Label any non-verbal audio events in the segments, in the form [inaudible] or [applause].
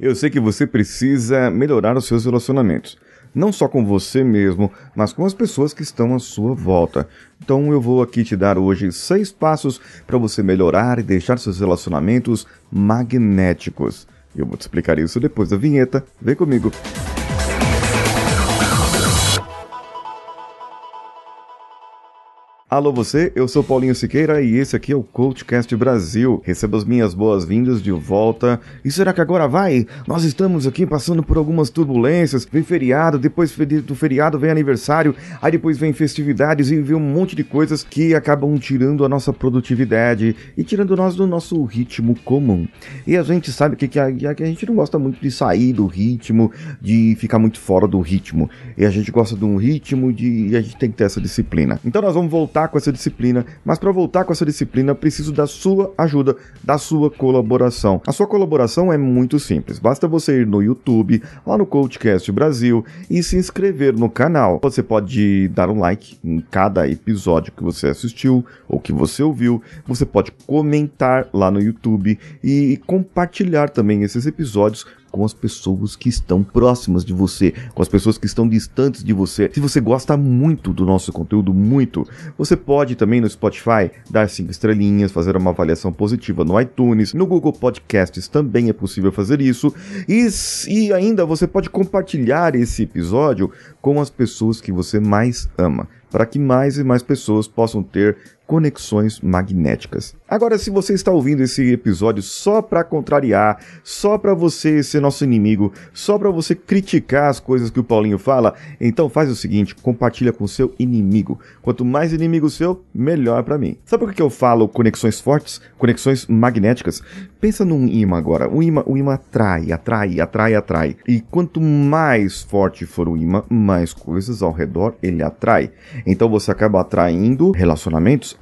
Eu sei que você precisa melhorar os seus relacionamentos. Não só com você mesmo, mas com as pessoas que estão à sua volta. Então eu vou aqui te dar hoje seis passos para você melhorar e deixar seus relacionamentos magnéticos. Eu vou te explicar isso depois da vinheta. Vem comigo. Alô você, eu sou Paulinho Siqueira e esse aqui é o CoachCast Brasil. Receba as minhas boas-vindas de volta. E será que agora vai? Nós estamos aqui passando por algumas turbulências. Vem feriado, depois do feriado vem aniversário, aí depois vem festividades e vem um monte de coisas que acabam tirando a nossa produtividade e tirando nós do nosso ritmo comum. E a gente sabe que, que, a, que a gente não gosta muito de sair do ritmo, de ficar muito fora do ritmo. E a gente gosta de um ritmo de, e a gente tem que ter essa disciplina. Então nós vamos voltar voltar com essa disciplina, mas para voltar com essa disciplina preciso da sua ajuda, da sua colaboração. A sua colaboração é muito simples, basta você ir no YouTube, lá no Coachcast Brasil e se inscrever no canal. Você pode dar um like em cada episódio que você assistiu ou que você ouviu, você pode comentar lá no YouTube e compartilhar também esses episódios com as pessoas que estão próximas de você, com as pessoas que estão distantes de você. Se você gosta muito do nosso conteúdo, muito, você pode também no Spotify dar cinco estrelinhas, fazer uma avaliação positiva no iTunes, no Google Podcasts também é possível fazer isso. E, e ainda você pode compartilhar esse episódio com as pessoas que você mais ama, para que mais e mais pessoas possam ter conexões magnéticas. Agora, se você está ouvindo esse episódio só para contrariar, só para você ser nosso inimigo, só para você criticar as coisas que o Paulinho fala, então faz o seguinte, compartilha com seu inimigo. Quanto mais inimigo seu, melhor para mim. Sabe por que eu falo conexões fortes, conexões magnéticas? Pensa num imã agora. O imã, o imã atrai, atrai, atrai, atrai. E quanto mais forte for o imã, mais coisas ao redor ele atrai. Então você acaba atraindo relacionamentos,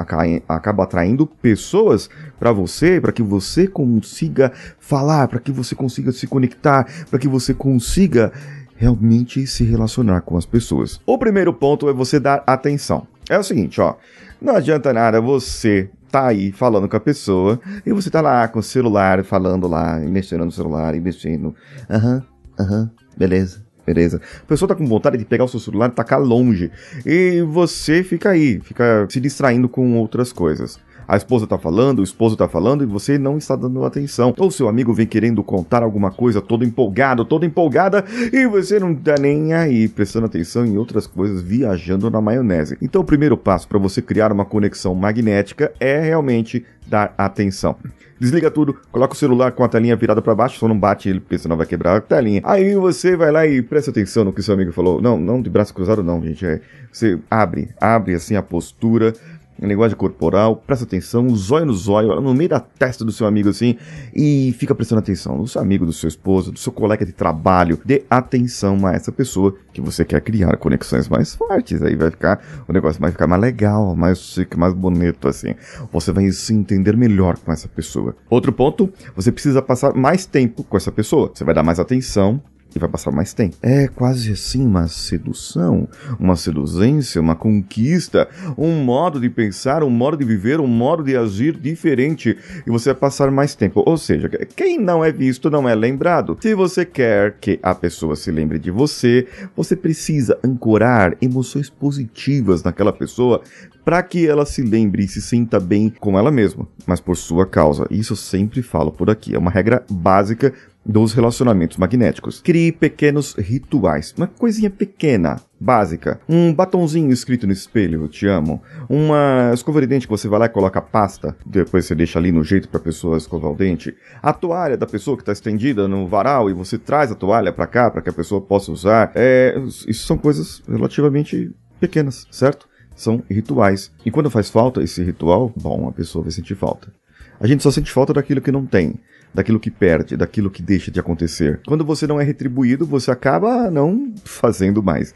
acaba atraindo pessoas para você, para que você consiga falar, para que você consiga se conectar, para que você consiga realmente se relacionar com as pessoas. O primeiro ponto é você dar atenção. É o seguinte, ó, não adianta nada você tá aí falando com a pessoa e você tá lá com o celular falando lá, mexendo no celular, mexendo. Aham, uhum, aham, uhum, beleza beleza? A pessoa tá com vontade de pegar o seu celular e tacar longe. E você fica aí, fica se distraindo com outras coisas. A esposa tá falando, o esposo tá falando e você não está dando atenção. Ou seu amigo vem querendo contar alguma coisa todo empolgado, toda empolgada e você não tá nem aí, prestando atenção em outras coisas, viajando na maionese. Então o primeiro passo para você criar uma conexão magnética é realmente dar atenção. Desliga tudo, coloca o celular com a telinha virada para baixo, só não bate ele, porque senão vai quebrar a telinha. Aí você vai lá e presta atenção no que seu amigo falou. Não, não de braço cruzado não, gente. É, você abre, abre assim a postura, a linguagem corporal, presta atenção, zóio no zóio, no meio da testa do seu amigo assim, e fica prestando atenção no seu amigo, do seu esposo, do seu colega de trabalho. Dê atenção a essa pessoa que você quer criar conexões mais fortes. Aí vai ficar, o negócio vai ficar mais legal, mais chique, mais bonito assim. Você vai se entender melhor com essa pessoa. Outro ponto, você precisa passar mais tempo com essa pessoa. Você vai dar mais atenção, e vai passar mais tempo. É quase assim uma sedução, uma seduzência, uma conquista, um modo de pensar, um modo de viver, um modo de agir diferente e você vai passar mais tempo. Ou seja, quem não é visto não é lembrado. Se você quer que a pessoa se lembre de você, você precisa ancorar emoções positivas naquela pessoa para que ela se lembre e se sinta bem com ela mesma, mas por sua causa. Isso eu sempre falo por aqui. É uma regra básica dos relacionamentos magnéticos. Crie pequenos rituais, uma coisinha pequena, básica. Um batonzinho escrito no espelho, eu te amo. Uma escova de dente que você vai lá e coloca pasta, depois você deixa ali no jeito para a pessoa escovar o dente. A toalha da pessoa que está estendida no varal e você traz a toalha para cá para que a pessoa possa usar. É, isso são coisas relativamente pequenas, certo? São rituais. E quando faz falta esse ritual, bom, a pessoa vai sentir falta. A gente só sente falta daquilo que não tem daquilo que perde, daquilo que deixa de acontecer. Quando você não é retribuído, você acaba não fazendo mais.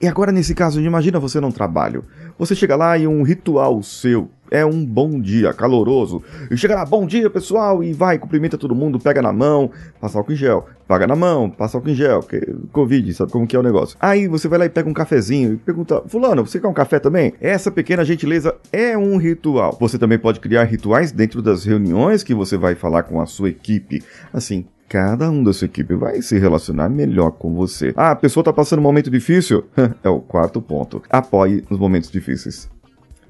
E agora, nesse caso, imagina você num trabalho. Você chega lá e um ritual seu é um bom dia caloroso. E chega lá, bom dia pessoal, e vai, cumprimenta todo mundo, pega na mão, passa álcool em gel, paga na mão, passa álcool em gel, que Covid, sabe como que é o negócio. Aí você vai lá e pega um cafezinho e pergunta, fulano, você quer um café também? Essa pequena gentileza é um ritual. Você também pode criar rituais dentro das reuniões que você vai falar com a sua equipe. Assim, cada um da sua equipe vai se relacionar melhor com você. Ah, a pessoa está passando um momento difícil? [laughs] é o quarto ponto. Apoie nos momentos difíceis.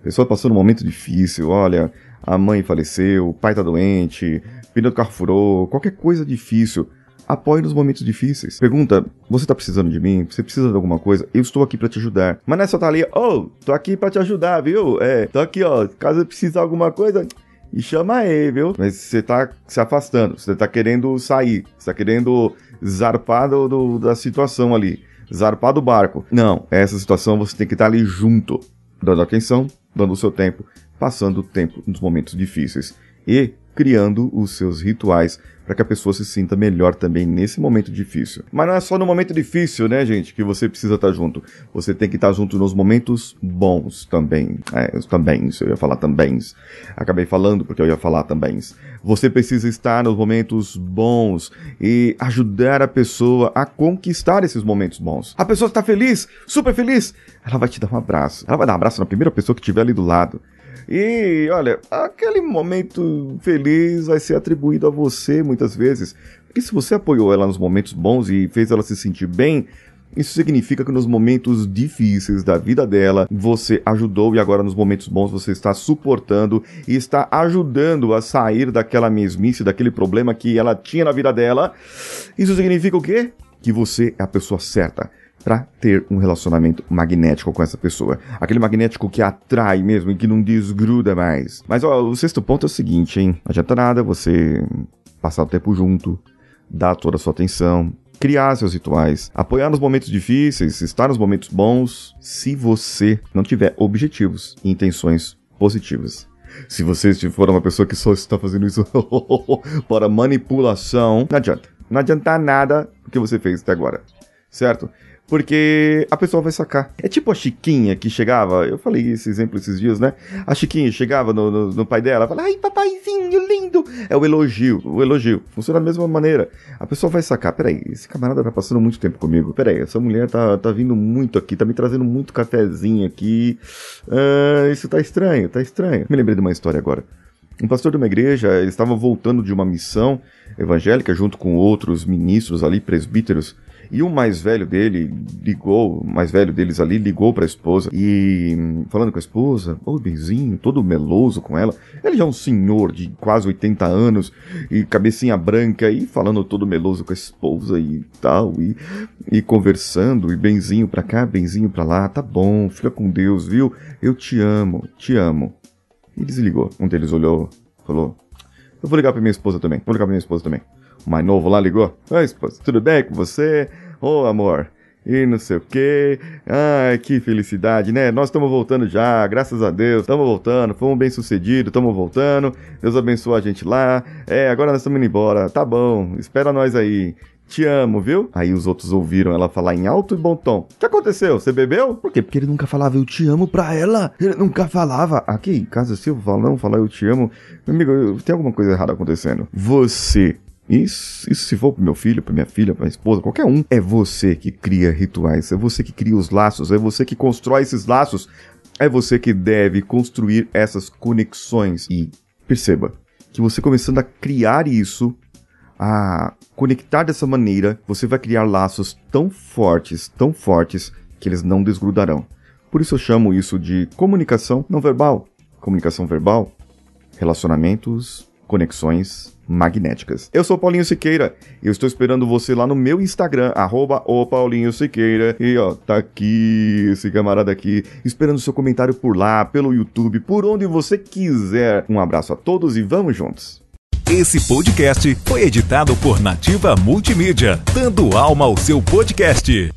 A pessoa passando um momento difícil, olha, a mãe faleceu, o pai está doente, o pneu do carro furou, qualquer coisa difícil. Apoie nos momentos difíceis. Pergunta: você tá precisando de mim? Você precisa de alguma coisa? Eu estou aqui para te ajudar. Mas não é só tá ali, oh, tô aqui para te ajudar, viu? É, tô aqui, ó. Caso precisar de alguma coisa, e chama aí, viu? Mas você tá se afastando, você tá querendo sair, você tá querendo zarpar do, do, da situação ali, zarpar do barco. Não, essa situação você tem que estar ali junto, dando atenção, dando o seu tempo, passando o tempo nos momentos difíceis e criando os seus rituais para que a pessoa se sinta melhor também nesse momento difícil. Mas não é só no momento difícil, né, gente, que você precisa estar junto. Você tem que estar junto nos momentos bons também. É, também, eu ia falar também. Acabei falando porque eu ia falar também. Você precisa estar nos momentos bons e ajudar a pessoa a conquistar esses momentos bons. A pessoa está feliz, super feliz, ela vai te dar um abraço. Ela vai dar um abraço na primeira pessoa que estiver ali do lado. E olha, aquele momento feliz vai ser atribuído a você muitas vezes. Porque se você apoiou ela nos momentos bons e fez ela se sentir bem, isso significa que nos momentos difíceis da vida dela, você ajudou e agora nos momentos bons você está suportando e está ajudando a sair daquela mesmice, daquele problema que ela tinha na vida dela. Isso significa o quê? Que você é a pessoa certa para ter um relacionamento magnético com essa pessoa. Aquele magnético que atrai mesmo e que não desgruda mais. Mas ó, o sexto ponto é o seguinte, hein? Não adianta nada você passar o tempo junto, dar toda a sua atenção, criar seus rituais, apoiar nos momentos difíceis, estar nos momentos bons, se você não tiver objetivos e intenções positivas. Se você for uma pessoa que só está fazendo isso [laughs] para manipulação, não adianta. Não adianta nada o que você fez até agora. Certo? Porque a pessoa vai sacar. É tipo a Chiquinha que chegava, eu falei esse exemplo esses dias, né? A Chiquinha chegava no, no, no pai dela, fala, ai, papaizinho lindo. É o elogio, o elogio. Funciona da mesma maneira. A pessoa vai sacar, peraí, esse camarada tá passando muito tempo comigo. Peraí, essa mulher tá, tá vindo muito aqui, tá me trazendo muito cafezinho aqui. Uh, isso tá estranho, tá estranho. Me lembrei de uma história agora. Um pastor de uma igreja, estava voltando de uma missão evangélica junto com outros ministros ali, presbíteros, e o mais velho dele ligou, o mais velho deles ali ligou para a esposa e falando com a esposa, ô oh, benzinho, todo meloso com ela. Ele já é um senhor de quase 80 anos e cabecinha branca e falando todo meloso com a esposa e tal e, e conversando e benzinho para cá, benzinho para lá. Tá bom, fica com Deus, viu? Eu te amo, te amo. E desligou. Um deles olhou, falou: "Eu vou ligar para minha esposa também. Vou ligar para minha esposa também." Mais novo lá ligou. Oi, esposa, tudo bem com você? Ô, oh, amor. E não sei o quê. Ai, que felicidade, né? Nós estamos voltando já, graças a Deus. Estamos voltando, fomos bem sucedidos, estamos voltando. Deus abençoe a gente lá. É, agora nós estamos indo embora. Tá bom, espera nós aí. Te amo, viu? Aí os outros ouviram ela falar em alto e bom tom. O que aconteceu? Você bebeu? Por quê? Porque ele nunca falava eu te amo pra ela. Ele nunca falava. Aqui em casa, se eu falar, não falar eu te amo, meu amigo, tem alguma coisa errada acontecendo. Você isso, isso se for pro meu filho, pra minha filha, pra minha esposa, qualquer um. É você que cria rituais, é você que cria os laços, é você que constrói esses laços, é você que deve construir essas conexões. E perceba que você começando a criar isso, a conectar dessa maneira, você vai criar laços tão fortes, tão fortes, que eles não desgrudarão. Por isso eu chamo isso de comunicação não verbal. Comunicação verbal, relacionamentos, conexões magnéticas. Eu sou Paulinho Siqueira e eu estou esperando você lá no meu Instagram, arroba o Paulinho Siqueira. E ó, tá aqui esse camarada aqui, esperando seu comentário por lá, pelo YouTube, por onde você quiser. Um abraço a todos e vamos juntos. Esse podcast foi editado por Nativa Multimídia, dando alma ao seu podcast.